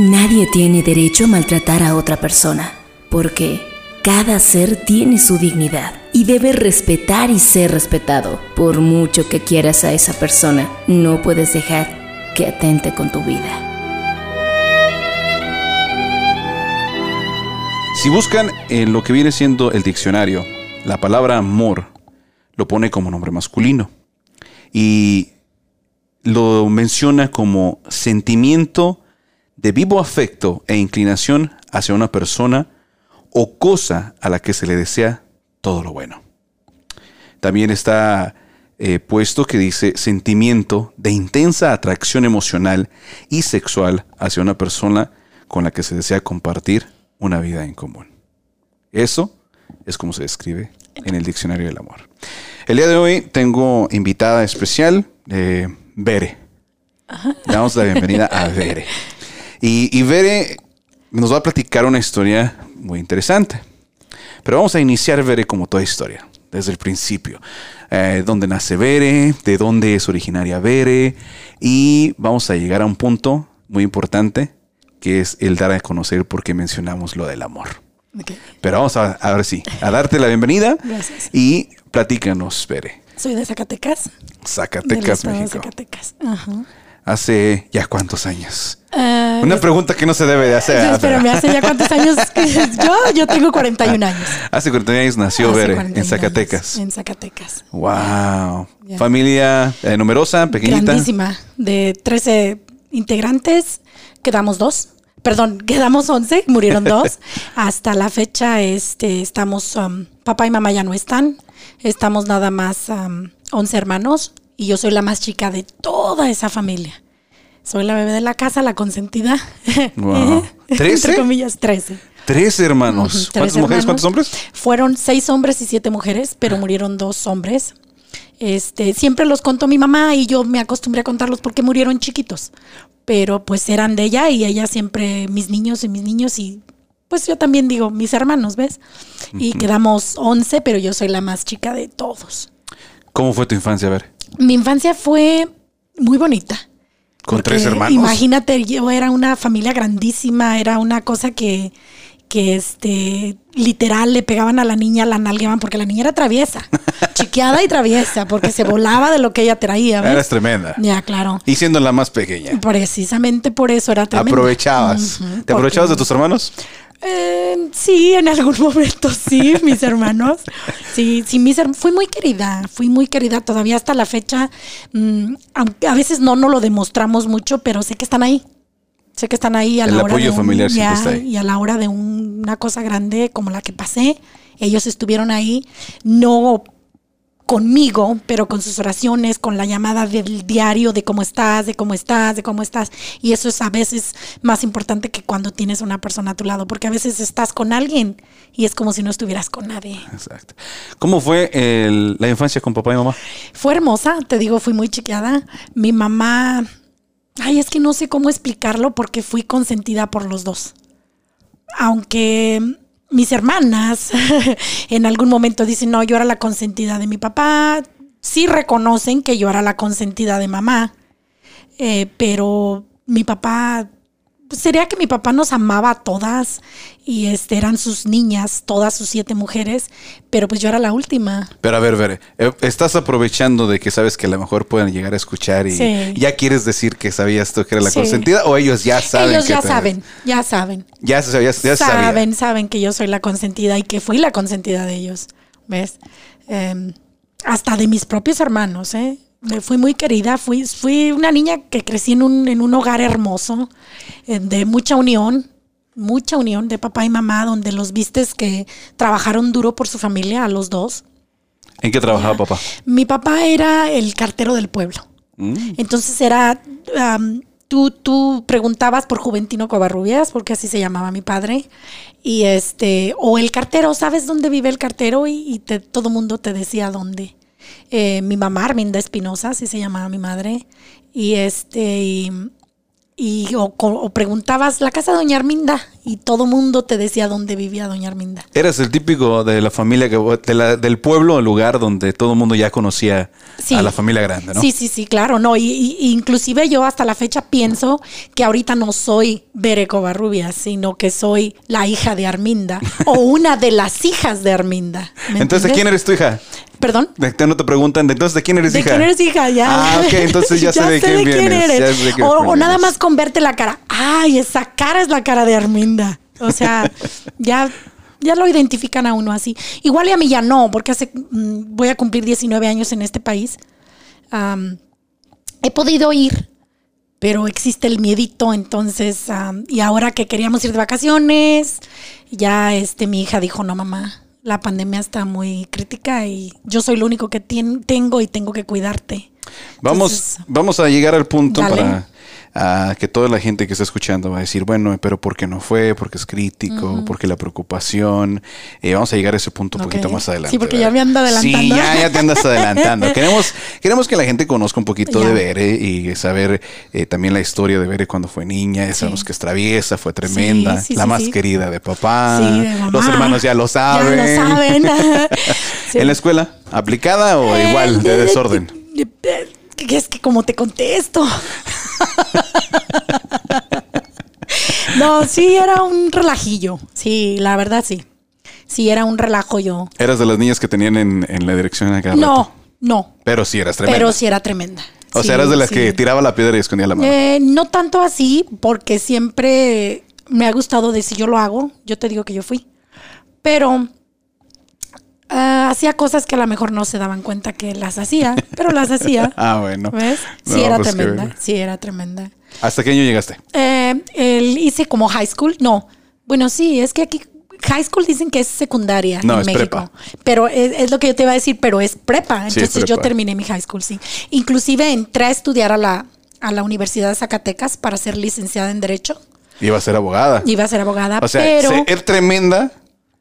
Nadie tiene derecho a maltratar a otra persona, porque cada ser tiene su dignidad y debe respetar y ser respetado. Por mucho que quieras a esa persona, no puedes dejar que atente con tu vida. Si buscan en lo que viene siendo el diccionario, la palabra amor lo pone como nombre masculino y lo menciona como sentimiento de vivo afecto e inclinación hacia una persona o cosa a la que se le desea todo lo bueno. También está eh, puesto que dice sentimiento de intensa atracción emocional y sexual hacia una persona con la que se desea compartir una vida en común. Eso es como se describe en el diccionario del amor. El día de hoy tengo invitada especial, eh, Bere. Le damos la bienvenida a Bere. Y, y Bere nos va a platicar una historia muy interesante. Pero vamos a iniciar Bere como toda historia, desde el principio. Eh, dónde nace Bere, de dónde es originaria Bere. Y vamos a llegar a un punto muy importante, que es el dar a conocer por qué mencionamos lo del amor. Pero vamos a, ahora sí, a darte la bienvenida. Gracias. Y platícanos, Bere. Soy de Zacatecas. Zacatecas, México. Zacatecas. Ajá. Hace ya cuántos años. Ah, Una pregunta que no se debe de hacer. Sí, espérame, ¿hace ya cuántos años? que- yo, yo tengo 41 años. Hace 41 años nació Bere 41 en Zacatecas. años, En Zacatecas. Wow. Familia eh, numerosa, pequeñita. Grandísima. De 13 integrantes, quedamos dos. Perdón, quedamos 11, murieron dos. Hasta la fecha este, estamos, um, papá y mamá ya no están. Estamos nada más um, 11 hermanos y yo soy la más chica de toda esa familia. Soy la bebé de la casa, la consentida. Wow. ¿Trece? Entre comillas, 13. Tres hermanos. Ujú, tres ¿Cuántas mujeres? ¿Cuántos hombres? Fueron seis hombres y siete mujeres, pero murieron dos hombres. Este, siempre los contó mi mamá y yo me acostumbré a contarlos porque murieron chiquitos. Pero pues eran de ella y ella siempre, mis niños y mis niños y pues yo también digo, mis hermanos, ¿ves? Y quedamos once, pero yo soy la más chica de todos. ¿Cómo fue tu infancia? A ver. Mi infancia fue muy bonita. Con Porque tres hermanos. Imagínate, yo era una familia grandísima, era una cosa que, que este, literal le pegaban a la niña, la nalgueaban, porque la niña era traviesa, chiqueada y traviesa, porque se volaba de lo que ella traía. ¿ves? Eras tremenda. Ya, claro. Y siendo la más pequeña. Precisamente por eso era tremenda. Aprovechabas. ¿Te aprovechabas de tus hermanos? Eh, sí, en algún momento sí, mis hermanos. Sí, sí, mis her- fui muy querida, fui muy querida todavía hasta la fecha. mm, a veces no no lo demostramos mucho, pero sé que están ahí. Sé que están ahí a El la hora apoyo de un- ya, está ahí. Y a la hora de un- una cosa grande como la que pasé, ellos estuvieron ahí, no conmigo, pero con sus oraciones, con la llamada del diario de cómo estás, de cómo estás, de cómo estás. Y eso es a veces más importante que cuando tienes una persona a tu lado, porque a veces estás con alguien y es como si no estuvieras con nadie. Exacto. ¿Cómo fue el- la infancia con papá y mamá? Fue hermosa, te digo, fui muy chiqueada. Mi mamá, ay, es que no sé cómo explicarlo porque fui consentida por los dos. Aunque mis hermanas en algún momento dicen, no, yo era la consentida de mi papá, sí reconocen que yo era la consentida de mamá, eh, pero mi papá, pues, sería que mi papá nos amaba a todas y este, eran sus niñas, todas sus siete mujeres, pero pues yo era la última. Pero a ver, ver, eh, estás aprovechando de que sabes que a lo mejor pueden llegar a escuchar y Sí. ya quieres decir que sabías tú que era la Sí. consentida o ellos ya saben. Ellos que ya te- saben, ya saben. Ya sabía, ya sabía. saben, saben que yo soy la consentida y que fui la consentida de ellos. ¿Ves? Eh, hasta de mis propios hermanos, ¿eh? Me fui muy querida, fui, fui una niña que crecí en un, en un hogar hermoso, eh, de mucha unión, mucha unión de papá y mamá, donde los vistes que trabajaron duro por su familia, a los dos. ¿En qué trabajaba papá? Mi papá era el cartero del pueblo. Mm. Entonces era, am, tú, tú preguntabas por Juventino Covarrubias, porque así se llamaba mi padre, y este, o el cartero, ¿sabes dónde vive el cartero? Y, y te- todo mundo te decía dónde. Eh, mi mamá, Arminda Espinosa, así se llamaba mi madre, y este, y, y o, o preguntabas la casa de Doña Arminda y todo mundo te decía dónde vivía Doña Arminda. Eras el típico de la familia, que, de la- del pueblo o lugar donde todo el mundo ya conocía Sí. a la familia grande, ¿no? Sí, sí, sí, claro, no. Y, inclusive yo hasta la fecha pienso que ahorita no soy Bere Covarrubias, sino que soy la hija de Arminda o una de las hijas de Arminda. ¿me Entonces, ¿de quién eres tu hija? Perdón. De- No te preguntan, entonces, ¿de quién eres ¿De hija? quién eres hija? Ya. Ah, ok, entonces ya sé de quién vienes, ya sé de quién O, o nada más con verte la cara. Ay, esa cara es la cara de Arminda. O sea, ya, ya lo identifican a uno así. Igual y a mí ya no, porque hace, mm, voy a cumplir 19 años en este país. He podido ir, pero existe el miedito, entonces, y ahora que queríamos ir de vacaciones, ya este mi hija dijo, no mamá, la pandemia está muy crítica y yo soy lo único que tien- tengo y tengo que cuidarte. Vamos, Entonces, vamos a llegar al punto Dale. para ah, que toda la gente que está escuchando va a decir, bueno, pero ¿por qué no fue? Porque es crítico, porque la preocupación. Eh, vamos a llegar a ese punto un poquito más adelante. Sí, porque ¿verdad? ya me ando adelantando. Sí, ya, ya te andas adelantando. queremos, queremos que la gente conozca un poquito Ya. de Bere y saber eh, también la historia de Bere cuando fue niña. Sabemos que es traviesa, fue tremenda, Sí, sí, la sí, más sí. querida de papá. Sí, de. Los hermanos ya lo saben. Ya lo saben. Sí. ¿En la escuela? ¿Aplicada o Eh, igual de desorden? de- de- que Es que como te contesto. No, sí, era un relajillo. Sí, la verdad sí. Sí, era un relajo yo. Eras de las niñas que tenían en, en la dirección acá. No, no. Pero sí eras tremenda. Pero sí era tremenda. O Sí, sea, eras de las sí. que tiraba la piedra y escondía la mano. Eh, no tanto así, porque siempre me ha gustado de si yo lo hago, yo te digo que yo fui. Pero ah, hacía cosas que a lo mejor no se daban cuenta que las hacía, pero las hacía. ah, bueno. ¿Ves? Sí, No, era pues, tremenda. bueno. Sí, era tremenda. ¿Hasta qué año llegaste? Eh, el- hice como high school. No. Bueno, sí, es que aquí high school dicen que es secundaria No, en es México. prepa. Pero es, es lo que yo te iba a decir, pero es prepa. Sí, es Entonces yo terminé mi high school, sí. Inclusive entré a estudiar a la, a la Universidad de Zacatecas para ser licenciada en Derecho. Iba a ser abogada. Iba a ser abogada, o sea, pero ser tremenda,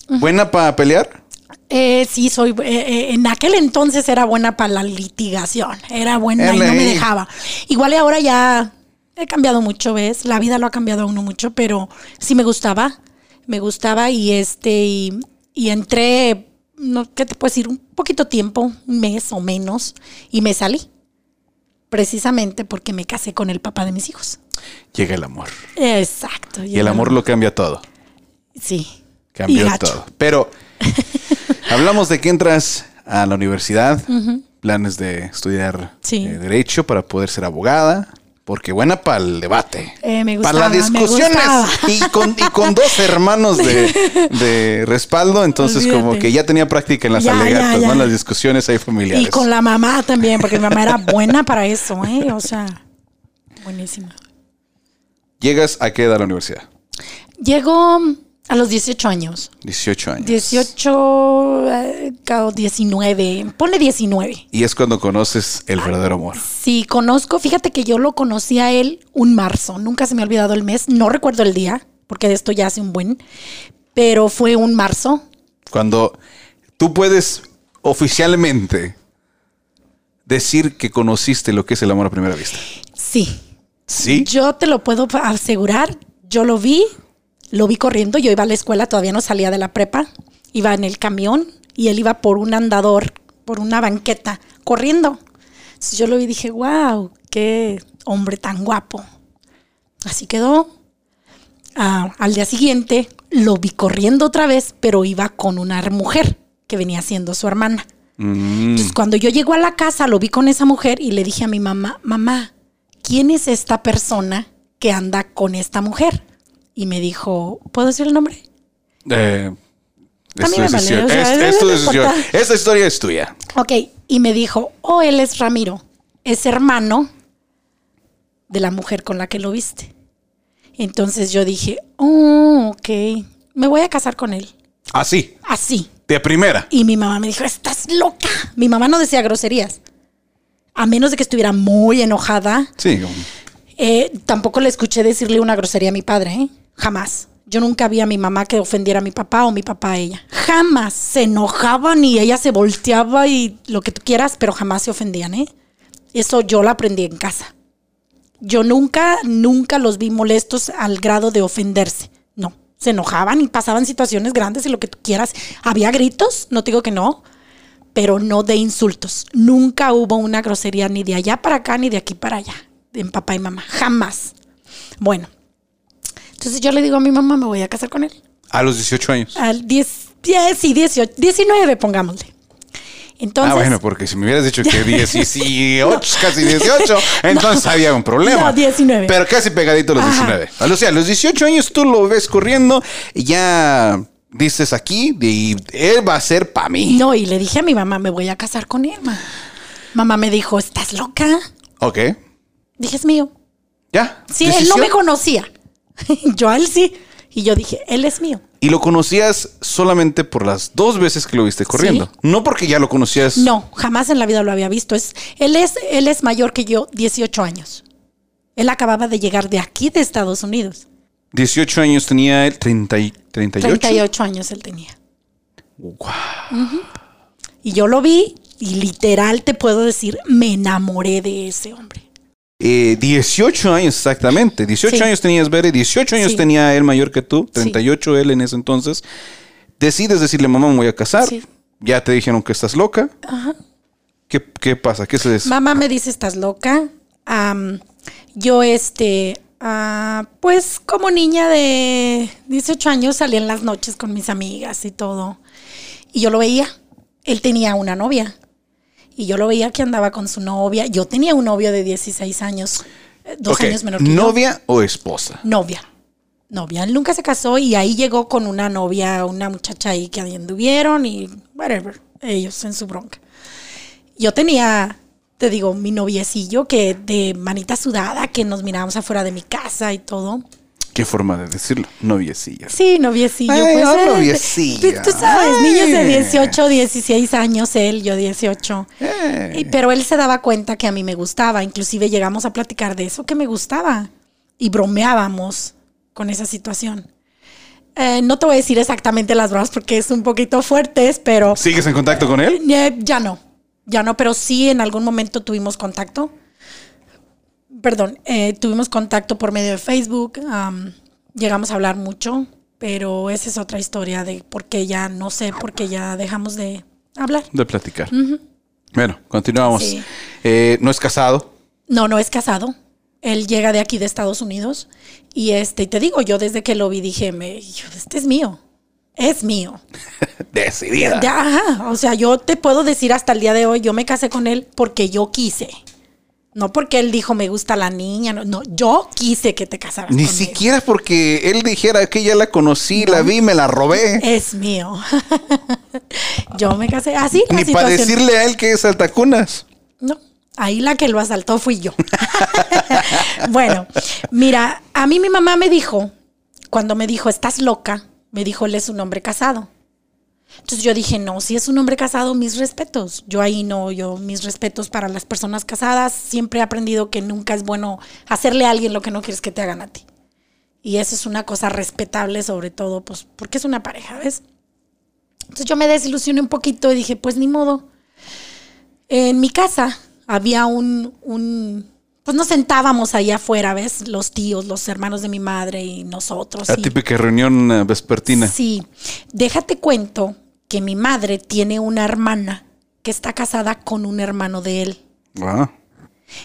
buena para pelear. Eh, sí soy, eh, eh, en aquel entonces era buena para la litigación, era buena y no me dejaba. Igual y ahora ya he cambiado mucho, ¿ves? La vida lo ha cambiado a uno mucho, pero sí me gustaba, me gustaba y este, y, y entré, no, ¿qué te puedo decir? Un poquito tiempo, un mes o menos, y me salí. Precisamente porque me casé con el papá de mis hijos. Llega el amor. Exacto. Y el amor lo cambia todo. Sí. Cambió todo. Pero hablamos de que entras a la universidad, planes de estudiar Sí. eh, Derecho para poder ser abogada. Porque buena para el debate. Eh, me para las gustaba, me discusiones. gustaba. Y con, y con dos hermanos de, de respaldo. Entonces, como que ya tenía práctica en las Ya, alegatas, ya. ¿no? En las discusiones ahí familiares. Y con la mamá también, porque mi mamá era buena para eso, ¿eh? O sea, buenísima. ¿Llegas a qué edad a la universidad? Llegó a los 18 años. 18 años. 18, eh, o 19. Ponle 19. Y es cuando conoces el verdadero amor. Sí, conozco. Fíjate que yo lo conocí a él un marzo. Nunca se me ha olvidado el mes. No recuerdo el día, porque de esto ya hace un buen. Pero fue un marzo. Cuando tú puedes oficialmente decir que conociste lo que es el amor a primera vista. Sí. ¿Sí? Yo te lo puedo asegurar. Yo lo vi, lo vi corriendo. Yo iba a la escuela, todavía no salía de la prepa. Iba en el camión y él iba por un andador, por una banqueta, corriendo. Entonces yo lo vi y dije, wow, qué hombre tan guapo. Así quedó. Ah, al día siguiente lo vi corriendo otra vez, pero iba con una mujer que venía siendo su hermana. Mm, Entonces, cuando yo llego a la casa, lo vi con esa mujer y le dije a mi mamá, mamá, ¿quién es esta persona que anda con esta mujer? Y me dijo, ¿puedo decir el nombre? eh, A mí me vale, o sea, es- decisión. Esta historia es tuya. Ok, y me dijo, oh, él es Ramiro, es hermano de la mujer con la que lo viste. Entonces yo dije, oh, ok, me voy a casar con él. Así, Así. de primera. Y mi mamá me dijo, estás loca. Mi mamá no decía groserías. A menos de que estuviera muy enojada, Sí, Eh, tampoco le escuché decirle una grosería a mi padre, ¿eh? Jamás. Yo nunca vi a mi mamá que ofendiera a mi papá o mi papá a ella. Jamás. Se enojaban y ella se volteaba y lo que tú quieras, pero jamás se ofendían, ¿eh? Eso yo lo aprendí en casa. yo nunca, nunca los vi molestos al grado de ofenderse. No, se enojaban y pasaban situaciones grandes y lo que tú quieras. Había gritos, no te digo que no, pero no de insultos. Nunca hubo una grosería ni de allá para acá ni de aquí para allá, en papá y mamá, jamás. Bueno, entonces yo le digo a mi mamá, me voy a casar con él. A los 18 años. Al 10, 10 y 18, 19, pongámosle. Entonces, ah, bueno, porque si me hubieras dicho que 18, casi 18, entonces había un problema. No, 19. Pero casi pegadito a los Ajá. 19. O sea, a los 18 años tú lo ves corriendo y ya dices aquí y él va a ser para mí. No, y le dije a mi mamá, me voy a casar con él. ma. Mamá me dijo, ¿estás loca? Ok. Dije, es mío. Ya. Sí, él no me conocía. yo a él sí. Y yo dije, él es mío. Y lo conocías solamente por las dos veces que lo viste corriendo. Sí. No porque ya lo conocías. No, jamás en la vida lo había visto. Es, él, es, él es mayor que yo, 18 años. Él acababa de llegar de aquí, de Estados Unidos. 18 años tenía él, 30 y 38. 38 años él tenía. Guau. Y yo lo vi y literal te puedo decir, me enamoré de ese hombre. Eh, 18 años exactamente. 18 Sí. años tenías Bere, 18 años Sí. tenía él mayor que tú, 38 él en ese entonces. Decides decirle, mamá, me voy a casar. Sí. Ya te dijeron que estás loca. Ajá. ¿Qué, qué pasa? ¿Qué se des- Mamá me dice, ¿estás loca? Yo, este, ah, pues como niña de 18 años salía en las noches con mis amigas y todo. Y yo lo veía. Él tenía una novia. Y yo lo veía que andaba con su novia. Yo tenía un novio de 16 años, eh, dos años menor que yo. ¿Novia o esposa? Novia. Novia. Él nunca se casó y ahí llegó con una novia, una muchacha ahí que anduvieron y whatever. Ellos en su bronca. Yo tenía, te digo, mi noviecillo que de manita sudada, que nos mirábamos afuera de mi casa y todo. ¿Qué forma de decirlo? Noviecilla. Sí, noviecillo. Ay, pues, oh, eh, noviecilla. Tú, tú sabes, niños de Ay. 18, 16 años, él, yo 18. Eh. Pero él se daba cuenta que a mí me gustaba. Inclusive llegamos a platicar de eso que me gustaba. Y bromeábamos con esa situación. Eh, no te voy a decir exactamente las bromas porque es un poquito fuertes, pero ¿Sigues en contacto con él? eh, ya no. Ya no, pero sí en algún momento tuvimos contacto. Perdón, eh, tuvimos contacto por medio de Facebook. am, llegamos a hablar mucho, pero esa es otra historia de por qué ya, no sé, por qué ya dejamos de hablar. De platicar. Bueno, continuamos. Sí. Eh, no es casado. No, no es casado. Él llega de aquí de Estados Unidos y este, te digo, yo desde que lo vi dije, me, este es mío. Es mío. Decidida. Ya, ajá. O sea, yo te puedo decir hasta el día de hoy, yo me casé con él porque yo quise. No porque él dijo me gusta la niña, no, no yo quise que te casaras Ni siquiera porque él dijera que ya la conocí, la vi, me la robé. Es mío. yo me casé así. Ni para decirle a él que es altacunas. No, ahí la que lo asaltó fui yo. bueno, mira, a mí mi mamá me dijo, cuando me dijo, estás loca, me dijo, él es un hombre casado. Entonces yo dije, no, si es un hombre casado, mis respetos. Yo ahí no, yo mis respetos para las personas casadas. Siempre he aprendido que nunca es bueno hacerle a alguien lo que no quieres que te hagan a ti. Y eso es una cosa respetable, sobre todo, pues, porque es una pareja, ¿ves? Entonces yo me desilusioné un poquito y dije, pues ni modo. En mi casa había un, un- pues nos sentábamos ahí afuera, ¿ves? Los tíos, los hermanos de mi madre y nosotros. La y- típica reunión eh, vespertina. Sí, déjate cuento que mi madre tiene una hermana que está casada con un hermano de él. Ah,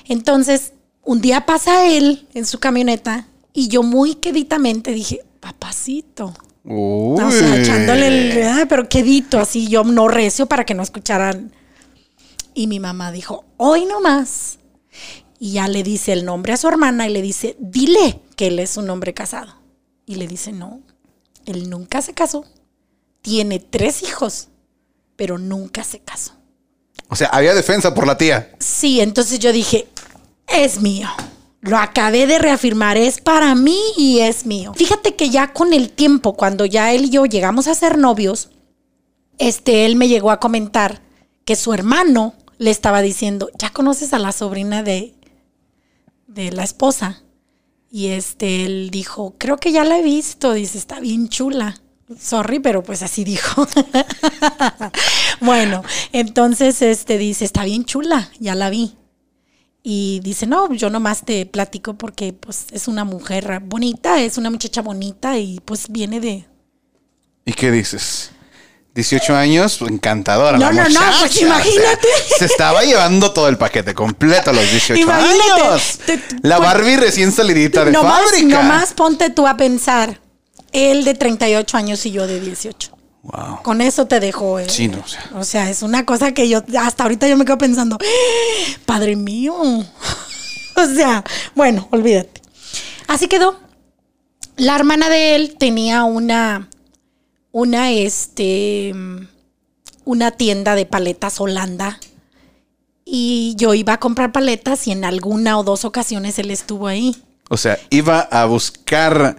Entonces, un día pasa él en su camioneta y yo muy queditamente dije, papacito. Uy. O sea, echándole el, ah, pero quedito, así yo no recio para que no escucharan. Y mi mamá dijo, hoy no más. Y ya le dice el nombre a su hermana y le dice, dile que él es un hombre casado. Y le dice, no, él nunca se casó. Tiene tres hijos, pero nunca se casó. O sea, había defensa por la tía. Sí, entonces yo dije, es mío. Lo acabé de reafirmar, es para mí y es mío. Fíjate que ya con el tiempo, cuando ya él y yo llegamos a ser novios, este, él me llegó a comentar que su hermano le estaba diciendo, ya conoces a la sobrina de, de la esposa. Y este, él dijo, creo que ya la he visto, dice, está bien chula. Sorry, pero pues así dijo. bueno, entonces este dice, está bien chula, ya la vi. Y dice, no, yo nomás te platico porque pues es una mujer bonita, es una muchacha bonita y pues viene de... ¿Y qué dices? 18 años, encantadora. No, la no, no, pues o sea, imagínate. se estaba llevando todo el paquete completo a los 18 Imagínate, años. te- te- la pon- Barbie recién salidita de nomás, fábrica. nomás ponte tú a pensar, él de 38 años y yo de 18. Wow. Con eso te dejo. eh. Sí, no, o sea. O sea, es una cosa que yo hasta ahorita yo me quedo pensando, padre mío. o sea, bueno, olvídate. Así quedó. La hermana de él tenía una, una, este, una tienda de paletas Holanda. Y yo iba a comprar paletas y en alguna o dos ocasiones él estuvo ahí. O sea, iba a buscar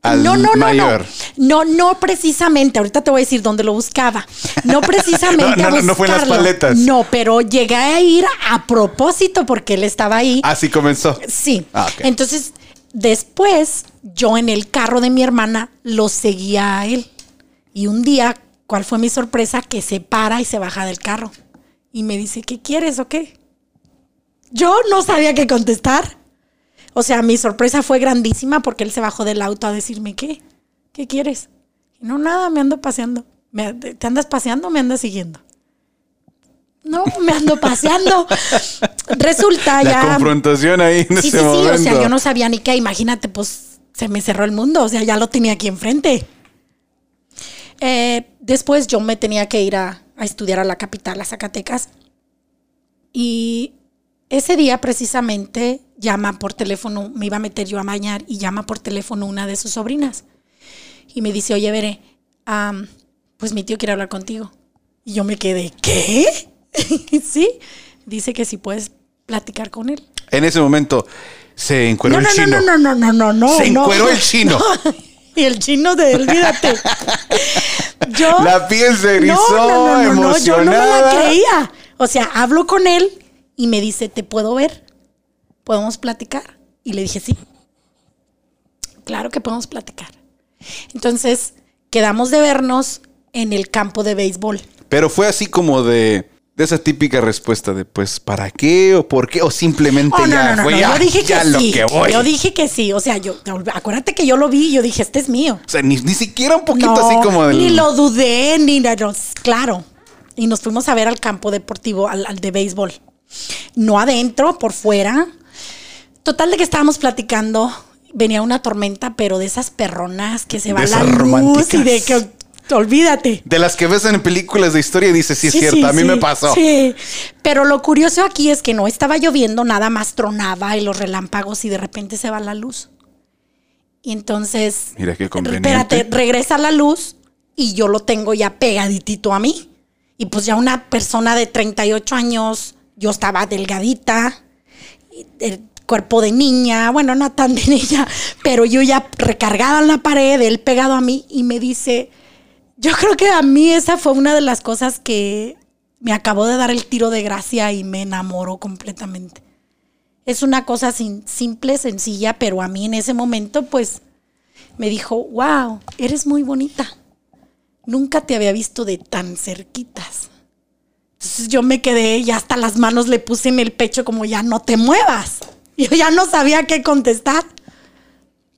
al no, no, no, mayor. no. No, no precisamente. Ahorita te voy a decir dónde lo buscaba. No precisamente No, no, a no fue en las paletas. No, pero llegué a ir a propósito porque él estaba ahí. Así comenzó. Sí. Ah. Entonces, después, yo en el carro de mi hermana lo seguía a él. Y un día, ¿cuál fue mi sorpresa? Que se para y se baja del carro. Y me dice, ¿qué quieres o qué? Yo no sabía qué contestar. O sea, mi sorpresa fue grandísima porque él se bajó del auto a decirme, ¿qué? ¿Qué quieres? Y no, nada, me ando paseando. Me- ¿Te andas paseando o me andas siguiendo? No, me ando paseando. Resulta La ya. confrontación ahí en Sí, ese sí, sí, momento. o sea, yo no sabía ni qué, imagínate, pues se me cerró el mundo, o sea, ya lo tenía aquí enfrente. Eh, después yo me tenía que ir a, a estudiar a la capital, a Zacatecas, y ese día precisamente llama por teléfono, me iba a meter yo a bañar y llama por teléfono una de sus sobrinas y me dice, oye, Veré, am, pues mi tío quiere hablar contigo. Y yo me quedé, ¿qué? sí, dice que si puedes platicar con él. En ese momento se encueró No, el no, chino. no, no, no, no, no, no. Se no. encueró el chino. Y el chino de olvídate. Yo. La piel se erizó, no, no, no, no, yo no me la creía. O sea, hablo con él y me dice, ¿te puedo ver? ¿Podemos platicar? Y le dije, sí. Claro que podemos platicar. Entonces, quedamos de vernos en el campo de béisbol. Pero fue así como de, de esa típica respuesta de pues ¿para qué o por qué? O simplemente Oh, ya no, no, fue no, ya, yo dije ya que lo sí. que voy. Yo dije que sí. O sea, yo, acuérdate que yo lo vi y yo dije, este es mío. O sea, ni, ni siquiera un poquito así como del... Ni lo dudé, ni claro. Y nos fuimos a ver al campo deportivo, al, al de béisbol. No adentro, por fuera. Total de que estábamos platicando. Venía una tormenta, pero de esas perronas que se De va la luz y románticas. de que olvídate. De las que ves en películas de historia y dices, sí, es cierto, a mí sí, me pasó. Sí, pero lo curioso aquí es que no estaba lloviendo, nada más tronaba y los relámpagos y de repente se va la luz. Y entonces, Mira qué conveniente. espérate, regresa la luz y yo lo tengo ya pegaditito a mí. Y pues ya una persona de 38 años, yo estaba delgadita, el cuerpo de niña, bueno, no tan de niña, pero yo ya recargada en la pared, él pegado a mí y me dice, yo creo que a mí esa fue una de las cosas que me acabó de dar el tiro de gracia y me enamoró completamente. Es una cosa sin- simple, sencilla, pero a mí en ese momento pues me dijo, wow, eres muy bonita. Nunca te había visto de tan cerquitas. Entonces yo me quedé y hasta las manos le puse en el pecho como ya no te muevas. Yo ya no sabía qué contestar.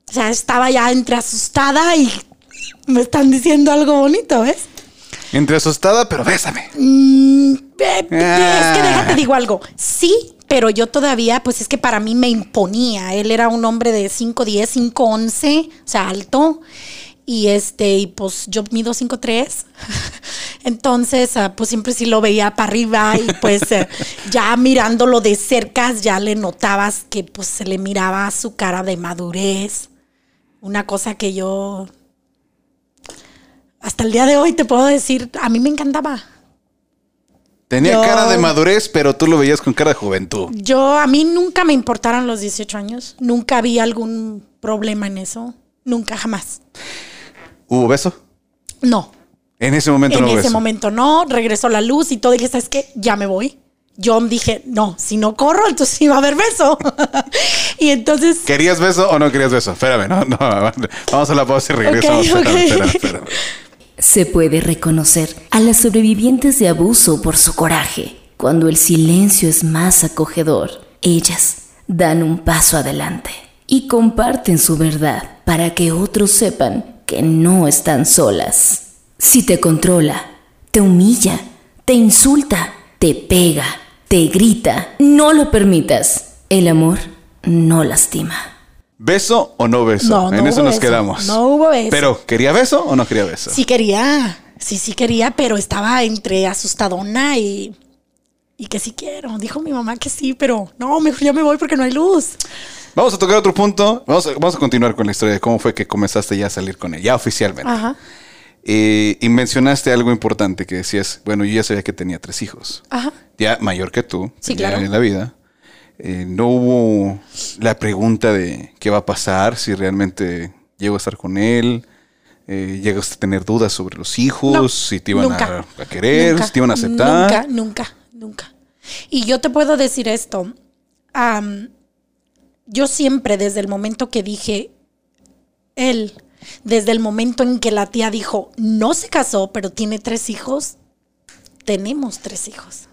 O sea, estaba ya entre asustada y me están diciendo algo bonito, ¿ves? Entre asustada, pero bésame. Mm, eh, Es que Ah. déjate digo algo. Sí, pero yo todavía, pues es que para mí me imponía. Él era un hombre de 5'10, 5'11, o sea, alto. Y este, y pues yo mido 5'3. Entonces, ah, pues siempre sí lo veía para arriba y pues eh, ya mirándolo de cerca ya le notabas que pues se le miraba su cara de madurez. Una cosa que yo hasta el día de hoy te puedo decir, a mí me encantaba. Tenía Yo- cara de madurez, pero tú lo veías con cara de juventud. Yo, a mí nunca me importaron los 18 años. Nunca vi algún problema en eso. Nunca, jamás. ¿Hubo beso? No. En ese momento en no hubo ese beso. momento no. Regresó la luz y todo. Dije, ¿sabes qué? Ya me voy. Yo dije, no, si no corro, entonces va a haber beso. y entonces, ¿Querías beso o no querías beso? Espérame, no, no. Vamos a la pausa y regresamos. Espérame, espérame. Se puede reconocer a las sobrevivientes de abuso por su coraje, cuando el silencio es más acogedor Ellas dan un paso adelante y comparten su verdad para que otros sepan que no están solas. Si te controla, te humilla, te insulta, te pega, te grita, no lo permitas. El amor no lastima. ¿Beso o no beso? No, no en eso hubo nos beso. quedamos. No hubo beso. Pero, ¿quería beso o no quería beso? Sí quería, sí, sí quería, pero estaba entre asustadona y, y que sí quiero. Dijo mi mamá que sí, pero no, mejor ya me voy porque no hay luz. Vamos a tocar otro punto. Vamos a, vamos a continuar con la historia de cómo fue que comenzaste ya a salir con él, ya oficialmente. Ajá, Eh, y mencionaste algo importante que decías, bueno, yo ya sabía que tenía tres hijos. ajá. Ya mayor que tú, Sí, ya claro. en la vida. Eh, no hubo la pregunta de qué va a pasar, si realmente llego a estar con él. Eh, llegas a tener dudas sobre los hijos, No, si te iban nunca, a, a querer, nunca, si te iban a aceptar. Nunca, nunca, nunca. Y yo te puedo decir esto. yo siempre, desde el momento que dije él, desde el momento en que la tía dijo, no se casó, pero tiene tres hijos, tenemos tres hijos.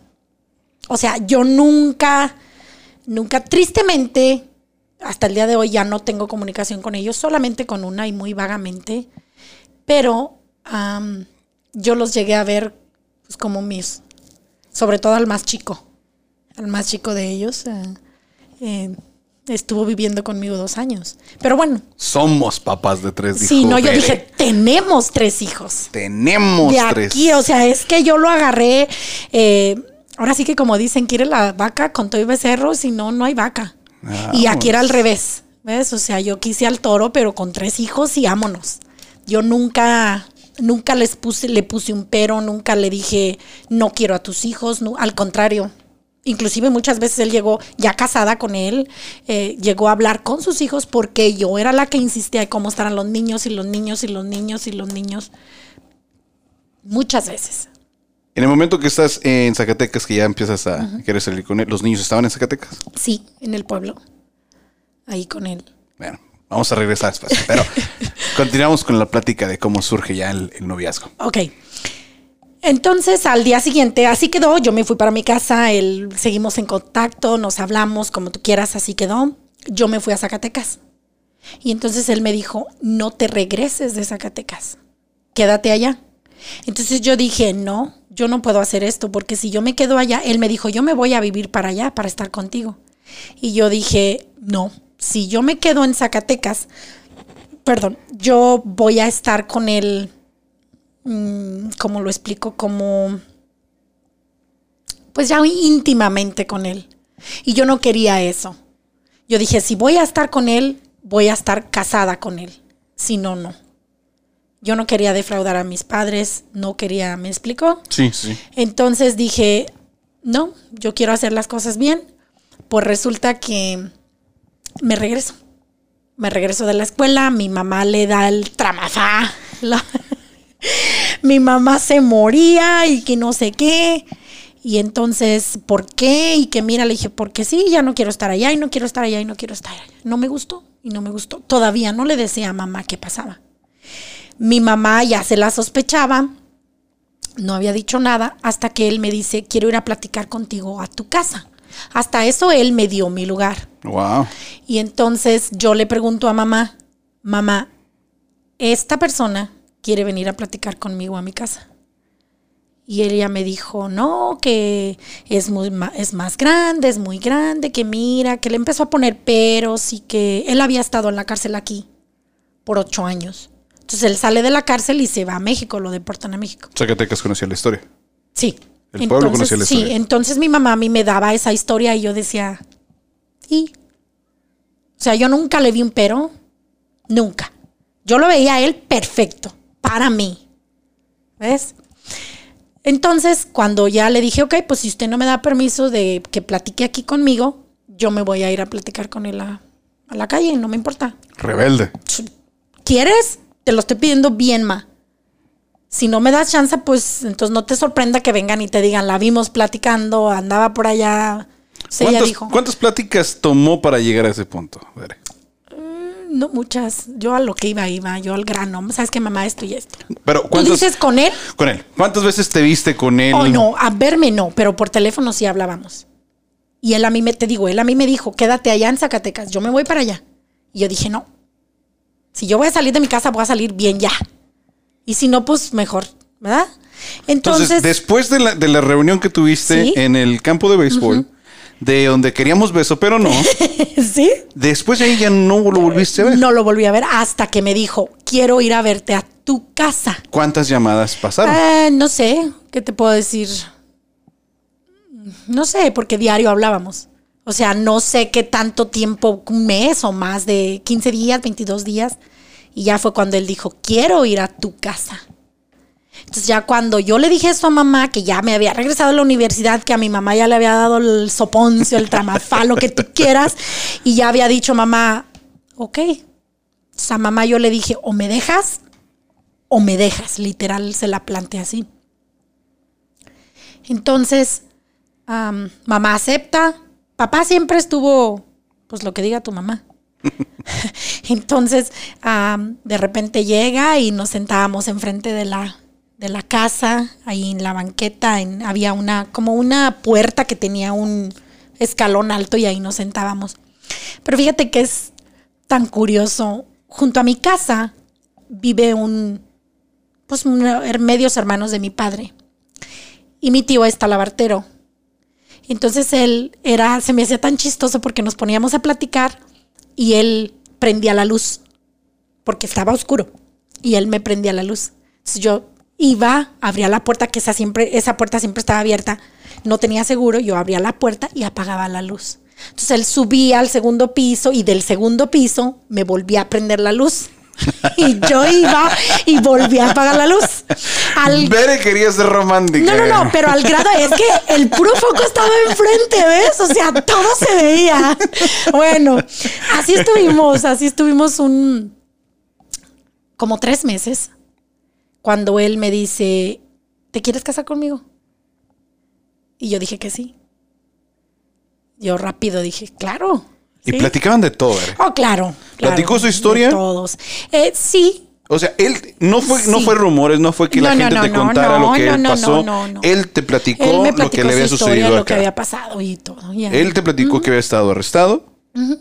O sea, yo nunca, nunca, tristemente, hasta el día de hoy ya no tengo comunicación con ellos, solamente con una y muy vagamente, pero yo los llegué a ver pues, como mis, sobre todo al más chico, al más chico de ellos. eh, eh, estuvo viviendo conmigo dos años. Pero bueno, Somos papás de tres, dijo sí, no, yo dije, tenemos tres hijos Tenemos de tres. aquí, o sea, es que yo lo agarré. eh, ahora sí que como dicen, quiere la vaca con todo y becerro, si no, no hay vaca. y aquí era al revés, ¿ves? O sea, yo quise al toro, pero con tres hijos y vámonos. Yo nunca, nunca les puse, le puse un pero, nunca le dije, no quiero a tus hijos, no, al contrario. Inclusive muchas veces él llegó ya casada con él, eh, llegó a hablar con sus hijos porque yo era la que insistía en cómo estarán los niños y los niños y los niños y los niños. Muchas veces. En el momento que estás en Zacatecas, que ya empiezas a querer salir con él, ¿los niños estaban en Zacatecas? Sí, en el pueblo. Ahí con él. Bueno, vamos a regresar después. Pero continuamos con la plática de cómo surge ya el, el noviazgo. Ok. Entonces, al día siguiente, así quedó. Yo me fui para mi casa, él, seguimos en contacto, nos hablamos, como tú quieras, así quedó. Yo me fui a Zacatecas. Y entonces él me dijo, no te regreses de Zacatecas, quédate allá. Entonces yo dije, no, yo no puedo hacer esto, porque si yo me quedo allá, él me dijo, yo me voy a vivir para allá, para estar contigo. Y yo dije, no, si yo me quedo en Zacatecas, perdón, yo voy a estar con él mm, ¿cómo lo explico? Como, pues ya íntimamente con él. Y yo no quería eso. Yo dije, si voy a estar con él, voy a estar casada con él. Si no, no. Yo no quería defraudar a mis padres, no quería, ¿me explico? Sí, sí. Entonces dije, no, yo quiero hacer las cosas bien. Pues resulta que me regreso. Me regreso de la escuela, mi mamá le da el tramafá. la- mi mamá se moría y que no sé qué. Y entonces, ¿por qué? Y que mira, le dije, porque sí, ya no quiero estar allá y no quiero estar allá y no quiero estar allá. No me gustó y no me gustó. Todavía no le decía a mamá qué pasaba. Mi mamá ya se la sospechaba, no había dicho nada hasta que él me dice, quiero ir a platicar contigo a tu casa. Hasta eso él me dio mi lugar. Wow. Y entonces yo le pregunto a mamá, mamá, esta persona quiere venir a platicar conmigo a mi casa. Y ella me dijo, no, que es, muy, es más grande, es muy grande, que mira, que le empezó a poner peros y que él había estado en la cárcel aquí por ocho años. Entonces él sale de la cárcel y se va a México, lo deportan a México. Zacatecas conocía la historia. Sí. El pueblo conocía la sí, historia. entonces mi mamá a mí me daba esa historia y yo decía, ¿y? O sea, yo nunca le vi un pero, nunca. Yo lo veía a él perfecto, para mí. ¿Ves? Entonces, cuando ya le dije, ok, pues si usted no me da permiso de que platique aquí conmigo, yo me voy a ir a platicar con él a, a la calle, no me importa. Rebelde. ¿Quieres? Te lo estoy pidiendo bien, ma. Si no me das chance, pues entonces no te sorprenda que vengan y te digan, la vimos platicando, andaba por allá. Ella ¿Cuántas, dijo, cuántas pláticas tomó para llegar a ese punto? Bere? no muchas. Yo a lo que iba, iba, yo al grano. ¿Sabes qué, mamá? Esto y esto. Pero ¿Tú ¿cuántas, dices con él? con él. ¿Cuántas veces te viste con él? Oh, no, a verme no, pero por teléfono sí hablábamos. Y él a mí me, te digo, él a mí me dijo, quédate allá en Zacatecas, yo me voy para allá. Y yo dije, no, si yo voy a salir de mi casa, voy a salir bien ya. Y si no, pues mejor, ¿verdad? Entonces, Entonces, después de la, de la reunión que tuviste Sí. en el campo de béisbol, de donde queríamos beso, pero no, ¿sí? después de ahí ya no lo volviste a ver. No lo volví a ver hasta que me dijo, quiero ir a verte a tu casa. ¿Cuántas llamadas pasaron? Eh, no sé, ¿qué te puedo decir? No sé, porque diario hablábamos. O sea, no sé qué tanto tiempo, un mes o más de 15 días, 22 días. Y ya fue cuando él dijo, quiero ir a tu casa. Entonces ya cuando yo le dije eso a mamá, que ya me había regresado a la universidad, que a mi mamá ya le había dado el soponcio, el tramafal, lo que tú quieras, y ya había dicho mamá, ok. O sea, mamá yo le dije, o me dejas o me dejas, literal se la planteé así. Entonces, am, mamá acepta, papá siempre estuvo, pues lo que diga tu mamá. Entonces, de repente llega y nos sentábamos enfrente de la, de la casa, ahí en la banqueta, había una, como una puerta que tenía un escalón alto y ahí nos sentábamos. Pero fíjate que es tan curioso. Junto a mi casa vive un, pues her- medios hermanos de mi padre. Y mi tío es talabartero. Entonces él era, se me hacía tan chistoso porque nos poníamos a platicar y él prendía la luz porque estaba oscuro y él me prendía la luz. Entonces yo iba, abría la puerta, que esa siempre, esa puerta siempre estaba abierta, no tenía seguro, yo abría la puerta y apagaba la luz. Entonces él subía al segundo piso y del segundo piso me volvía a prender la luz. Y yo iba y volvía a apagar la luz. Al Bere quería ser romántica. no, no, no, pero al grado es que el puro foco estaba enfrente, ¿ves? O sea, todo se veía. Bueno, así estuvimos, así estuvimos un como tres meses cuando él me dice, ¿te quieres casar conmigo? Y yo dije que sí. Yo rápido dije, claro. Y sí". platicaban de todo, Bere. Oh, claro. claro, ¿Platicó su de historia? Todos. Eh, sí, O sea, él no fue, no fue rumores, no fue que la No, no, gente no, te no, contara no, lo que no, él no, pasó. no, no. Él te platicó, él me lo platicó que le había su historia, sucedido lo que acá. había pasado y todo. Él te platicó que había estado arrestado,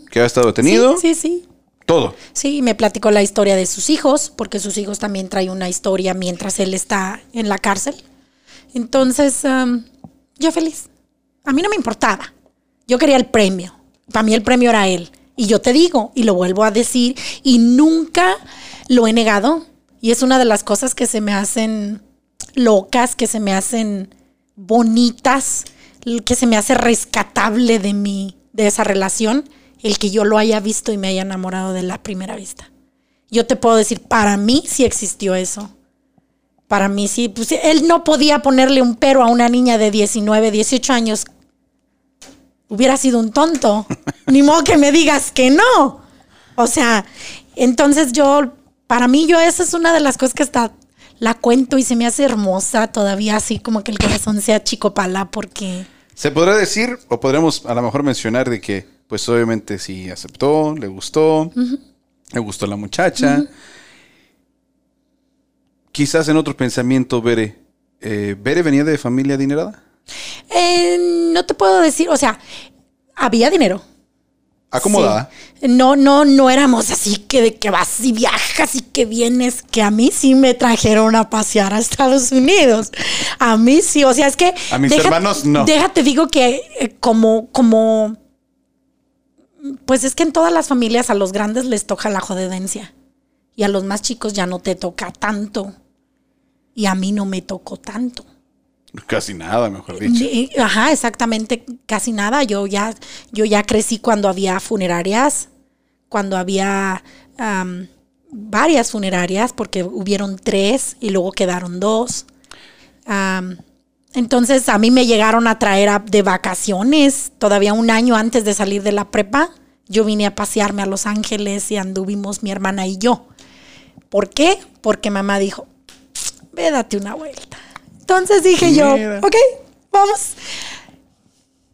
que había estado detenido, Sí, sí, sí. todo. Sí, me platicó la historia de sus hijos, porque sus hijos también traen una historia mientras él está en la cárcel. Entonces, am, yo feliz. A mí no me importaba. Yo quería el premio. Para mí el premio era él. Y yo te digo, y lo vuelvo a decir, y nunca lo he negado. Y es una de las cosas que se me hacen locas, que se me hacen bonitas, que se me hace rescatable de mi, de esa relación, el que yo lo haya visto y me haya enamorado de la primera vista. Yo te puedo decir, para mí sí existió eso. Para mí sí, pues él no podía ponerle un pero a una niña de 19, 18 años. Hubiera sido un tonto. Ni modo que me digas que no. O sea, entonces yo, para mí yo esa es una de las cosas que hasta la cuento y se me hace hermosa todavía así como que el corazón sea chicopala porque... Se podrá decir, o podremos a lo mejor mencionar de que, pues obviamente sí aceptó, le gustó, le gustó la muchacha. Quizás en otro pensamiento, Bere, eh, ¿Bere venía de familia adinerada? Eh, no te puedo decir, o sea, había dinero. Acomodada. Sí. No, no, no éramos así que de que vas y viajas y que vienes, que a mí sí me trajeron a pasear a Estados Unidos. A mí sí, o sea, es que... A mis hermanos, no. Déjate, digo que eh, como, como... Pues es que en todas las familias a los grandes les toca la jodedencia y a los más chicos ya no te toca tanto. Y a mí no me tocó tanto. Casi nada, mejor dicho. Ajá, exactamente, casi nada. Yo ya, yo ya crecí cuando había funerarias, cuando había varias funerarias, porque hubieron tres y luego quedaron dos. Entonces a mí me llegaron a traer a- de vacaciones, todavía un año antes de salir de la prepa. Yo vine a pasearme a Los Ángeles y anduvimos mi hermana y yo. ¿Por qué? Porque mamá dijo, ve, date una vuelta. Entonces dije yo, ok, vamos.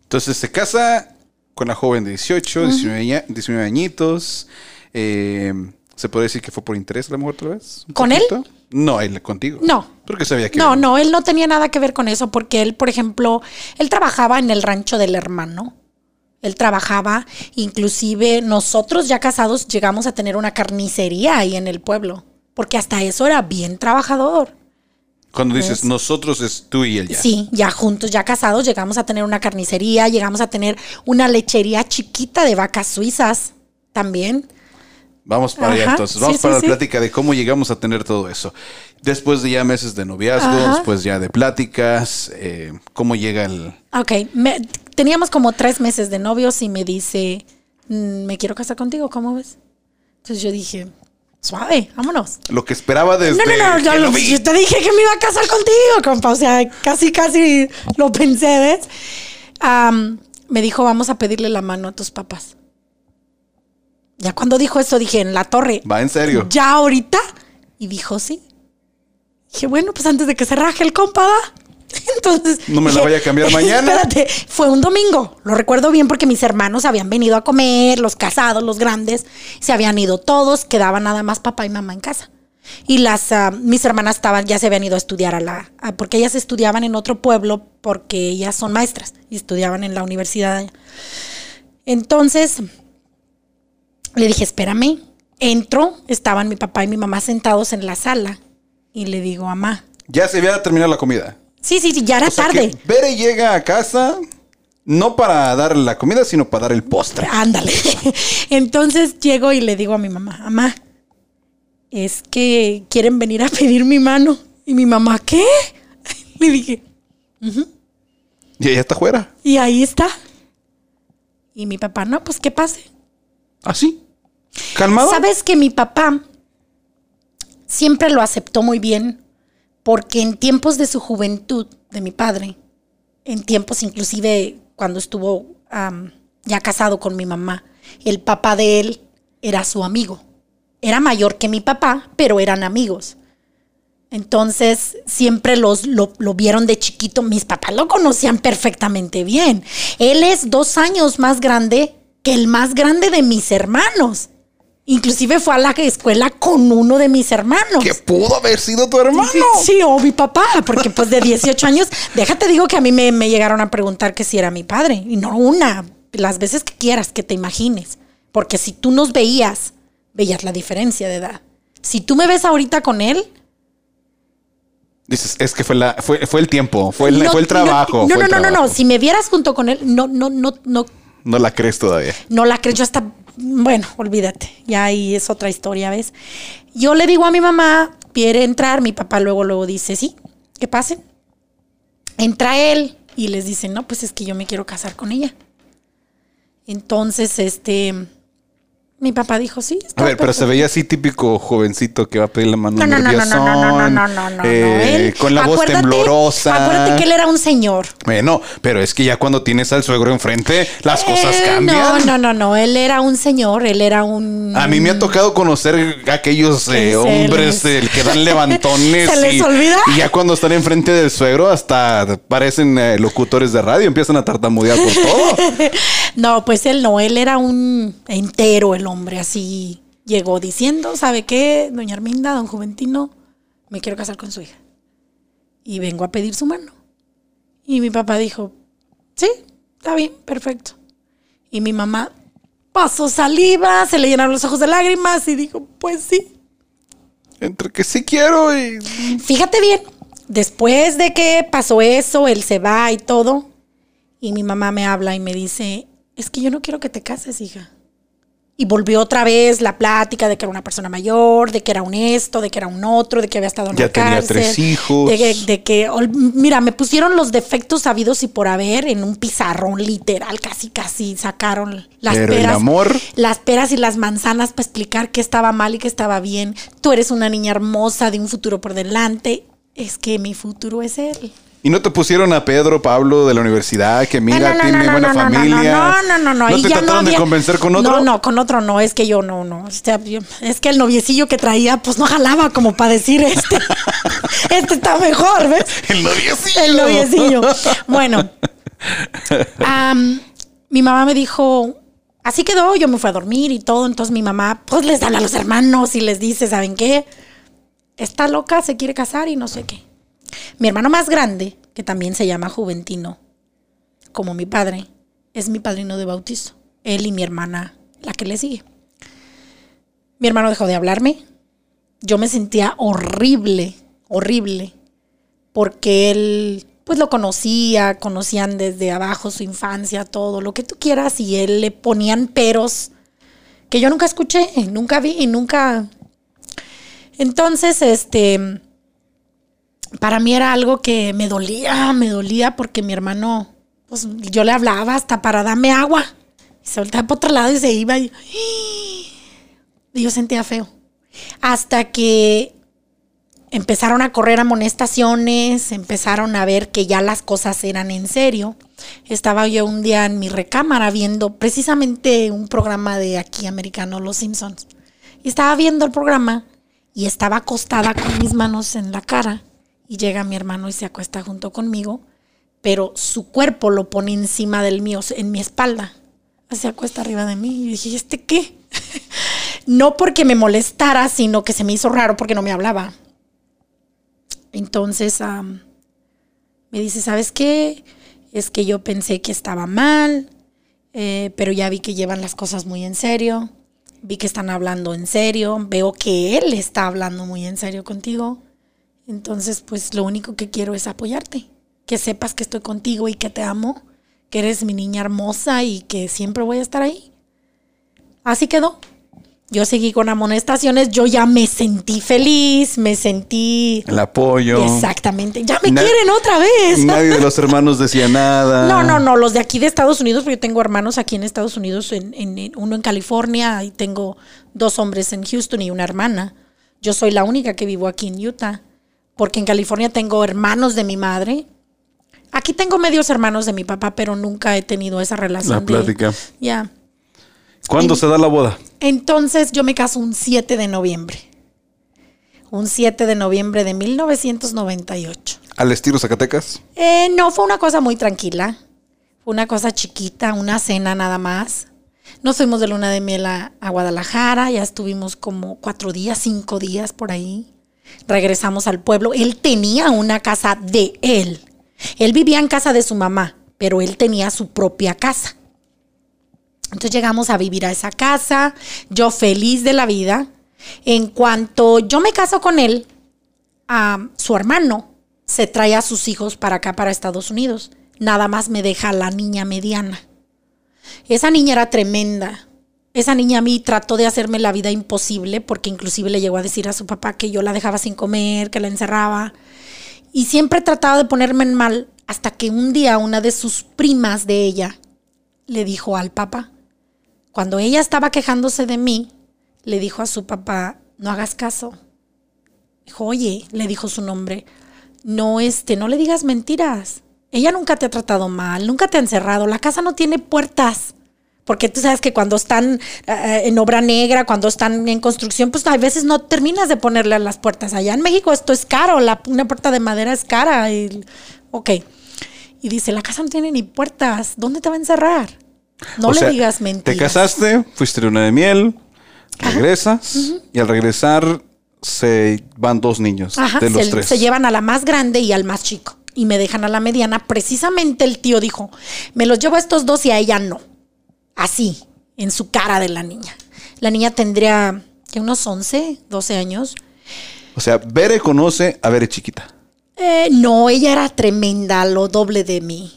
Entonces se casa con la joven de 18, 19, aña- 19 añitos. Eh, ¿Se puede decir que fue por interés a lo mejor otra vez? ¿Un ¿Con él? No, él contigo. No. Porque sabía que... No, no, él no tenía nada que ver con eso porque él, por ejemplo, él trabajaba en el rancho del hermano Él trabajaba, inclusive nosotros ya casados llegamos a tener una carnicería ahí en el pueblo, porque hasta eso era bien trabajador. Cuando dices nosotros es tú y él ya. Sí, ya juntos, ya casados, llegamos a tener una carnicería, llegamos a tener una lechería chiquita de vacas suizas también. Vamos para allá Ajá, entonces. Vamos sí, para sí, la sí. plática de cómo llegamos a tener todo eso. Después de ya meses de noviazgo, Ajá. después ya de pláticas, eh, cómo llega el... Ok, me- teníamos como tres meses de novios y me dice, "Mm, me quiero casar contigo, ¿cómo ves? Entonces yo dije, suave, vámonos. Lo que esperaba desde No, no, no, yo, lo- yo te dije que me iba a casar contigo, compa. O sea, casi, casi lo pensé, ¿ves? Me dijo, vamos a pedirle la mano a tus papás. Ya cuando dijo eso, dije, en la torre. Va, en serio. ¿Ya ahorita? Y dijo, sí. Dije, bueno, pues antes de que se raje el compa, ¿va? Entonces. No me la vaya a cambiar mañana. Espérate, fue un domingo. Lo recuerdo bien porque mis hermanos habían venido a comer, los casados, los grandes, se habían ido todos, quedaba nada más papá y mamá en casa. Y las ah, mis hermanas estaban, ya se habían ido a estudiar a la, a- porque ellas estudiaban en otro pueblo porque ellas son maestras y estudiaban en la universidad. Entonces, le dije, espérame. Entro, estaban mi papá y mi mamá sentados en la sala. Y le digo, mamá. Ya se había terminado la comida. Sí, sí, sí, ya era O sea tarde. que Bere llega a casa no para dar la comida, sino para dar el postre. Ándale. Entonces llego y le digo a mi mamá, mamá, es que quieren venir a pedir mi mano. Y mi mamá, ¿qué? Le dije, Y ella está afuera. y ahí está. Y mi papá, no, pues que pase. Así. Calmado. Sabes que mi papá siempre lo aceptó muy bien porque en tiempos de su juventud, de mi padre, en tiempos inclusive cuando estuvo ya casado con mi mamá, el papá de él era su amigo. Era mayor que mi papá, pero eran amigos. Entonces, siempre los, lo, lo vieron de chiquito. Mis papás lo conocían perfectamente bien. Él es dos años más grande que el más grande de mis hermanos. Inclusive fue a la escuela con uno de mis hermanos. Que pudo haber sido tu hermano. Sí, o mi papá, porque pues de 18 años, déjate digo que a mí me, me llegaron a preguntar que si era mi padre, y no una, las veces que quieras, que te imagines, porque si tú nos veías, veías la diferencia de edad. Si tú me ves ahorita con él, Dices, es que fue, la, fue, fue el tiempo, fue el, no- fue el trabajo. No, no, no, no, no, si me vieras junto con él, no, no, no, no, No la crees todavía. no la creo, yo hasta, bueno, olvídate, ya ahí es otra historia, ¿ves? Yo le digo a mi mamá, quiere entrar, mi papá luego, luego dice, sí, que pasen. Entra él y les dice, no, pues es que yo me quiero casar con ella. Entonces, este, mi papá dijo, sí. A ver, pero se veía así típico jovencito que va a pedir la mano no, no, nerviosón, no, no, no, no, no, no, eh, él, con la voz temblorosa. Acuérdate que él era un señor. Bueno, pero es que ya cuando tienes al suegro enfrente, las cosas cambian. No, no, no, no, él era un señor, él era un... A mí me ha tocado conocer aquellos eh, hombres que dan levantones. ¿Se les y, olvida? Y ya cuando están enfrente del suegro hasta parecen locutores de radio, empiezan a tartamudear por todo. No, pues él no, él era un entero el hombre, así llegó diciendo, ¿sabe qué? Doña Arminda, don Juventino, me quiero casar con su hija. Y vengo a pedir su mano. Y mi papá dijo, sí, está bien, perfecto. Y mi mamá pasó saliva, se le llenaron los ojos de lágrimas y dijo, pues sí. Entre que sí quiero y. Fíjate bien, después de que pasó eso, él se va y todo, y mi mamá me habla y me dice, es que yo no quiero que te cases, hija. Y volvió otra vez la plática de que era una persona mayor, de que era un esto, de que era un otro, de que había estado en Ya la tenía cárcel, tres hijos. De que, de que, mira, me pusieron los defectos sabidos y por haber en un pizarrón literal, casi, casi sacaron las Pero el peras. amor. Las peras y las manzanas para explicar qué estaba mal y qué estaba bien. Tú eres una niña hermosa de un futuro por delante. Es que mi futuro es él. Y no te pusieron a Pedro Pablo de la universidad, que mira, No, no, tiene no, buena familia. No, no, no, no. ¿No te trataron de convencer con otro? No, no, con otro no. Es que yo no, no. O sea, yo- es que el noviecillo que traía, pues no jalaba como para decir este. este está mejor, ¿ves? El noviecillo. El noviecillo. Bueno, mi mamá me dijo, así quedó, yo me fui a dormir y todo, entonces mi mamá pues les habla a los hermanos y les dice, ¿saben qué? Está loca, se quiere casar y no sé qué. Mi hermano más grande, que también se llama Juventino, como mi padre, es mi padrino de bautizo. Él y mi hermana, la que le sigue. Mi hermano dejó de hablarme. Yo me sentía horrible, horrible, porque él, pues lo conocía, conocían desde abajo su infancia, todo lo que tú quieras, y él le ponían peros que yo nunca escuché, nunca vi y nunca. Entonces, este, para mí era algo que me dolía, me dolía porque mi hermano, pues yo le hablaba hasta para darme agua. Y se volteaba por otro lado y se iba. Y, y yo sentía feo. Hasta que empezaron a correr amonestaciones, empezaron a ver que ya las cosas eran en serio. Estaba yo un día en mi recámara viendo precisamente un programa de aquí americano, Los Simpsons. Y estaba viendo el programa y estaba acostada con mis manos en la cara. Y llega mi hermano y se acuesta junto conmigo, pero su cuerpo lo pone encima del mío, en mi espalda. Se acuesta arriba de mí. Y dije, ¿y este qué? no porque me molestara, sino que se me hizo raro porque no me hablaba. Entonces me dice, ¿sabes qué? Es que yo pensé que estaba mal, eh, pero ya vi que llevan las cosas muy en serio. Vi que están hablando en serio. Veo que él está hablando muy en serio contigo. Entonces, pues lo único que quiero es apoyarte. Que sepas que estoy contigo y que te amo. Que eres mi niña hermosa y que siempre voy a estar ahí. Así quedó. Yo seguí con amonestaciones, yo ya me sentí feliz, me sentí... El apoyo. Exactamente, ya me quieren otra vez. Nadie de los hermanos decía nada. No, no, no, los de aquí de Estados Unidos, porque yo tengo hermanos aquí en Estados Unidos, en, uno en California, y tengo dos hombres en Houston y una hermana. Yo soy la única que vivo aquí en Utah, porque en California tengo hermanos de mi madre. Aquí tengo medios hermanos de mi papá, pero nunca he tenido esa relación. La plática. Ya. ¿Cuándo se da la boda? Entonces yo me caso un 7 de noviembre. Un 7 de noviembre de 1998. ¿Al estilo Zacatecas? Eh, no, fue una cosa muy tranquila. Fue una cosa chiquita, una cena nada más. Nos fuimos de luna de miel a, a Guadalajara, ya estuvimos como cuatro días, cinco días por ahí. Regresamos al pueblo. Él tenía una casa de él. Él vivía en casa de su mamá, pero él tenía su propia casa. Entonces llegamos a vivir a esa casa, yo feliz de la vida. En cuanto yo me caso con él, a su hermano se trae a sus hijos para acá, para Estados Unidos. Nada más me deja la niña mediana. Esa niña era tremenda. Esa niña a mí trató de hacerme la vida imposible porque inclusive le llegó a decir a su papá que yo la dejaba sin comer, que la encerraba. Y siempre trataba de ponerme en mal hasta que un día una de sus primas de ella le dijo al papá, cuando ella estaba quejándose de mí, le dijo a su papá, no hagas caso. Dijo, oye, le dijo su nombre, no, este, no le digas mentiras. Ella nunca te ha tratado mal, nunca te ha encerrado. La casa no tiene puertas. Porque tú sabes que cuando están eh, en obra negra, cuando están en construcción, pues a veces no terminas de ponerle las puertas. Allá en México esto es caro, la, una puerta de madera es cara. Y, ok. Y dice, la casa no tiene ni puertas, ¿dónde te va a encerrar? No le digas mentiras. Te casaste, fuiste luna de miel, regresas y al regresar se van dos niños de los se, tres. Se llevan a la más grande y al más chico y me dejan a la mediana. Precisamente el tío dijo, me los llevo a estos dos y a ella no. Así, en su cara de la niña. La niña tendría que unos 11, 12 años. O sea, Bere conoce a Bere chiquita. Eh, no, ella era tremenda, lo doble de mí.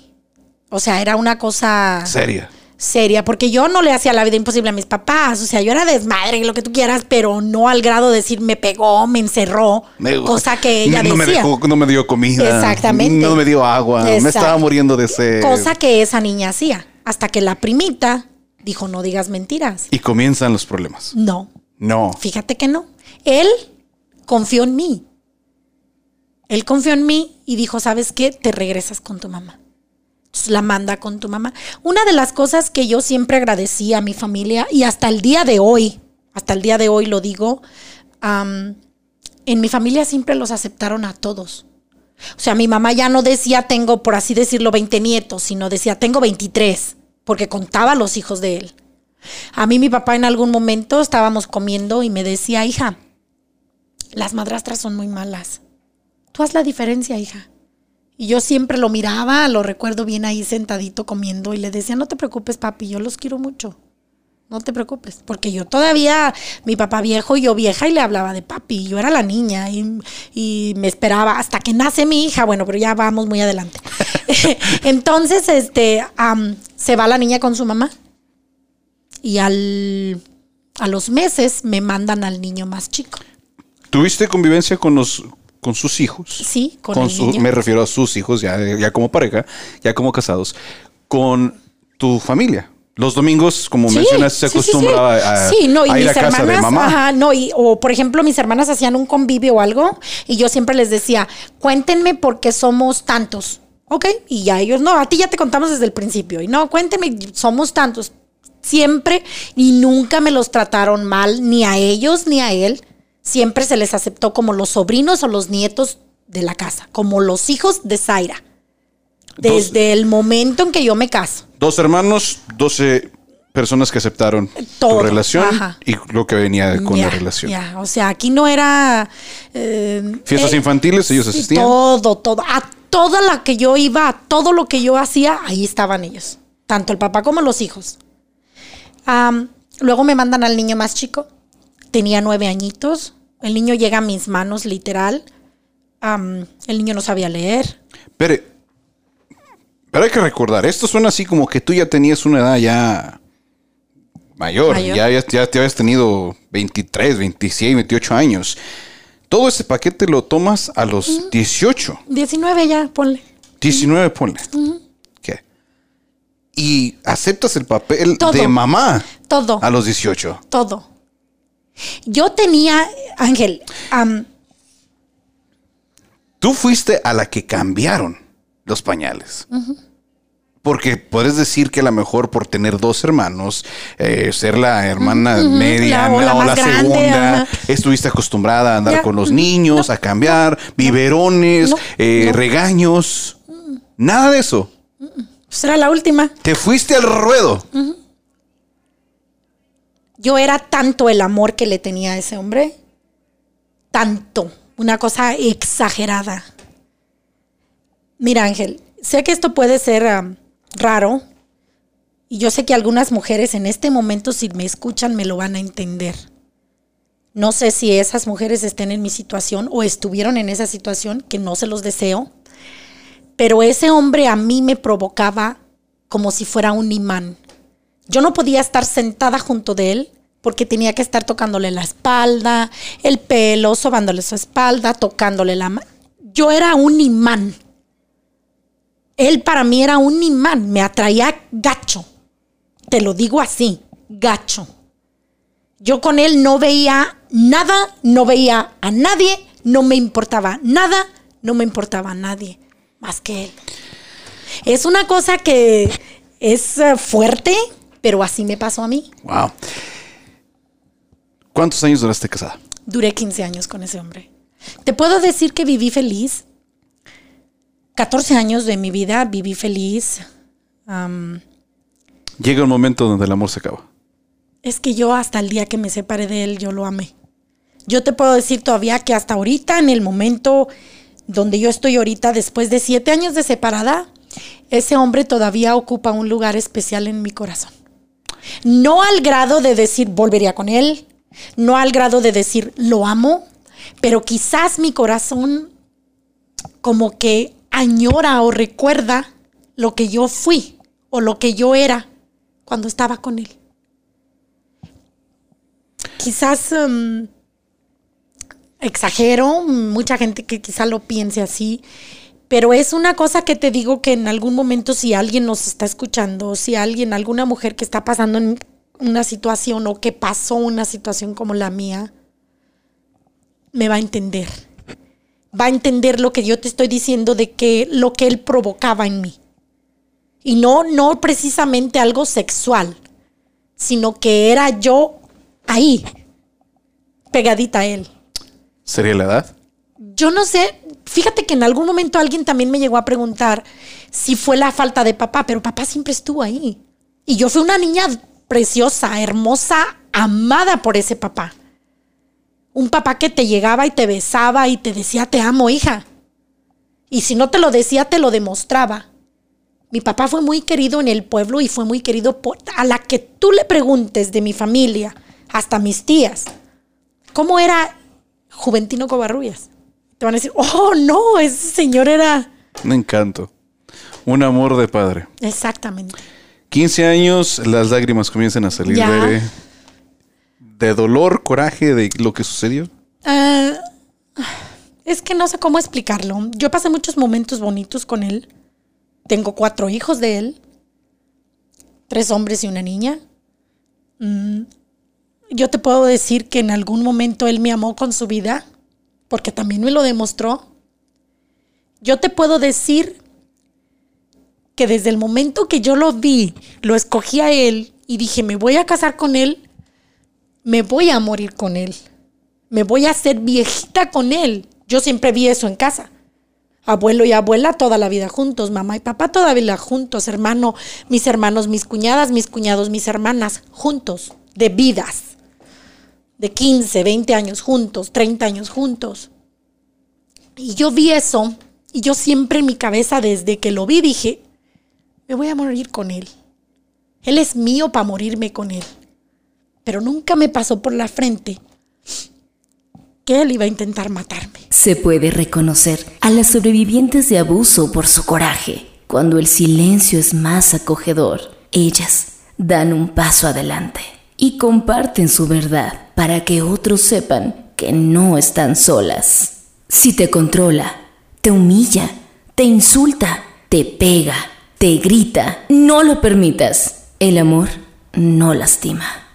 O sea, era una cosa... Seria seria, porque yo no le hacía la vida imposible a mis papás, o sea, yo era desmadre, lo que tú quieras, pero no al grado de decir me pegó, me encerró, cosa que ella no decía. Me no me dio comida. Exactamente. No me dio agua, me estaba muriendo de sed. Cosa que esa niña hacía, hasta que la primita dijo no digas mentiras. Y comienzan los problemas. No. No. Fíjate que no. Él confió en mí. Él confió en mí y dijo, ¿sabes qué? Te regresas con tu mamá la manda con tu mamá. Una de las cosas que yo siempre agradecí a mi familia y hasta el día de hoy, hasta el día de hoy lo digo, en mi familia siempre los aceptaron a todos. O sea, mi mamá ya no decía tengo, por así decirlo, 20 nietos, sino decía tengo 23, porque contaba los hijos de él. A mí mi papá en algún momento estábamos comiendo y me decía, hija, las madrastras son muy malas. Tú haz la diferencia, hija. Y yo siempre lo miraba, lo recuerdo bien ahí sentadito comiendo y le decía, no te preocupes papi, yo los quiero mucho. No te preocupes, porque yo todavía, mi papá viejo y yo vieja y le hablaba de papi, yo era la niña y, y me esperaba hasta que nace mi hija, bueno, pero ya vamos muy adelante. Entonces, este, se va la niña con su mamá y al, a los meses me mandan al niño más chico. ¿Tuviste convivencia con los con sus hijos? Sí, con el su- niño. me refiero a sus hijos, ya, ya como pareja, ya como casados, con tu familia. Los domingos, como Sí, mencionas, se sí, sí, acostumbraba sí. a, Sí, no, y a ir mis a casa de hermanas, mamá. Ajá, no, y, o por ejemplo, mis hermanas hacían un convivio o algo, y yo siempre les decía, cuéntenme por qué somos tantos. Ok, y ya ellos, no, a ti ya te contamos desde el principio, y no, cuéntenme, somos tantos. Siempre y nunca me los trataron mal, ni a ellos ni a él. Siempre se les aceptó como los sobrinos o los nietos de la casa, como los hijos de Zaira. Desde el momento en que yo me caso. Dos hermanos, 12 personas que aceptaron Todo, tu relación ajá. y lo que venía con la relación. o sea, aquí no era... eh, Fiestas eh, infantiles, ellos asistían. Todo, todo. A toda la que yo iba, a todo lo que yo hacía, ahí estaban ellos. Tanto el papá como los hijos. Luego me mandan al niño más chico. Tenía nueve añitos. El niño llega a mis manos, literal. El niño no sabía leer. Pero, pero hay que recordar, esto suena así como que tú ya tenías una edad ya mayor, Mayor. Ya, ya, ya te habías tenido 23, 26, 28 años. Todo ese paquete lo tomas a los 18, 19 ya, ponle. 19, ponle. ¿Qué? Y aceptas el papel Todo. de mamá Todo. a los 18. Todo. Yo tenía, Ángel, Tú fuiste a la que cambiaron los pañales. Porque puedes decir que a lo mejor por tener dos hermanos, eh, ser la hermana media o la o la más grande, segunda, estuviste acostumbrada a andar Ya. con los niños, a cambiar, biberones, No. eh, regaños. Nada de eso. pues era la última. Te fuiste al ruedo. Yo era tanto el amor que le tenía a ese hombre, tanto, una cosa exagerada. Mira, Ángel, sé que esto puede ser raro y yo sé que algunas mujeres en este momento si me escuchan me lo van a entender. No sé si esas mujeres estén en mi situación o estuvieron en esa situación, que no se los deseo, pero ese hombre a mí me provocaba como si fuera un imán. Yo no podía estar sentada junto de él porque tenía que estar tocándole la espalda, el pelo, sobándole su espalda, tocándole la mano. Yo era un imán. Él para mí era un imán, me atraía gacho. Te lo digo así, gacho. Yo con él no veía nada, no veía a nadie, no me importaba nada, no me importaba a nadie más que él. Es una cosa que es eh, fuerte, pero así me pasó a mí. Wow. ¿Cuántos años duraste casada? Duré 15 años con ese hombre. Te puedo decir que viví feliz. 14 años de mi vida viví feliz. Llega un momento donde el amor se acaba. es que yo hasta el día que me separé de él, yo lo amé. Yo te puedo decir todavía que hasta ahorita, en el momento donde yo estoy ahorita, después de siete años de separada, ese hombre todavía ocupa un lugar especial en mi corazón. No al grado de decir volvería con él, no al grado de decir lo amo, pero quizás mi corazón como que añora o recuerda lo que yo fui o lo que yo era cuando estaba con él. Quizás em, exagero, mucha gente que quizá lo piense así, pero es una cosa que te digo que en algún momento si alguien nos está escuchando, si alguien, alguna mujer que está pasando en una situación o que pasó una situación como la mía, me va a entender. Va a entender lo que yo te estoy diciendo de que lo que él provocaba en mí. Y no, no precisamente algo sexual, sino que era yo ahí, pegadita a él. ¿Sería la edad? Yo no sé, fíjate que en algún momento alguien también me llegó a preguntar si fue la falta de papá, pero papá siempre estuvo ahí. Y yo fui una niña preciosa, hermosa, amada por ese papá. Un papá que te llegaba y te besaba y te decía, te amo, hija. Y si no te lo decía, te lo demostraba. Mi papá fue muy querido en el pueblo y fue muy querido por, a la que tú le preguntes de mi familia, hasta mis tías, ¿cómo era Juventino Covarrubias? Te van a decir, oh, no, ese señor era... Un encanto. Un amor de padre. Exactamente. 15 años, las lágrimas comienzan a salir Ya. De dolor, coraje de lo que sucedió. Ah, es que no sé cómo explicarlo. Yo pasé muchos momentos bonitos con él. Tengo cuatro hijos de él. Tres hombres y una niña. Mm, Yo te puedo decir que en algún momento él me amó con su vida, porque también me lo demostró. Yo te puedo decir que desde el momento que yo lo vi, lo escogí a él y dije, me voy a casar con él, me voy a morir con él me voy a hacer viejita con él. Yo siempre vi eso en casa. Abuelo y abuela toda la vida juntos, mamá y papá toda la vida juntos, hermano, mis hermanos, mis cuñadas, mis cuñados, mis hermanas, juntos, de vidas, de 15, 20 años juntos, 30 años juntos. Y yo vi eso y yo siempre en mi cabeza desde que lo vi dije, me voy a morir con él. Él es mío para morirme con él. Pero nunca me pasó por la frente que él iba a intentar matarme. Se puede reconocer a las sobrevivientes de abuso por su coraje. Cuando el silencio es más acogedor, ellas dan un paso adelante y comparten su verdad para que otros sepan que no están solas. Si te controla, te humilla, te insulta, te pega, te grita, no lo permitas. El amor no lastima.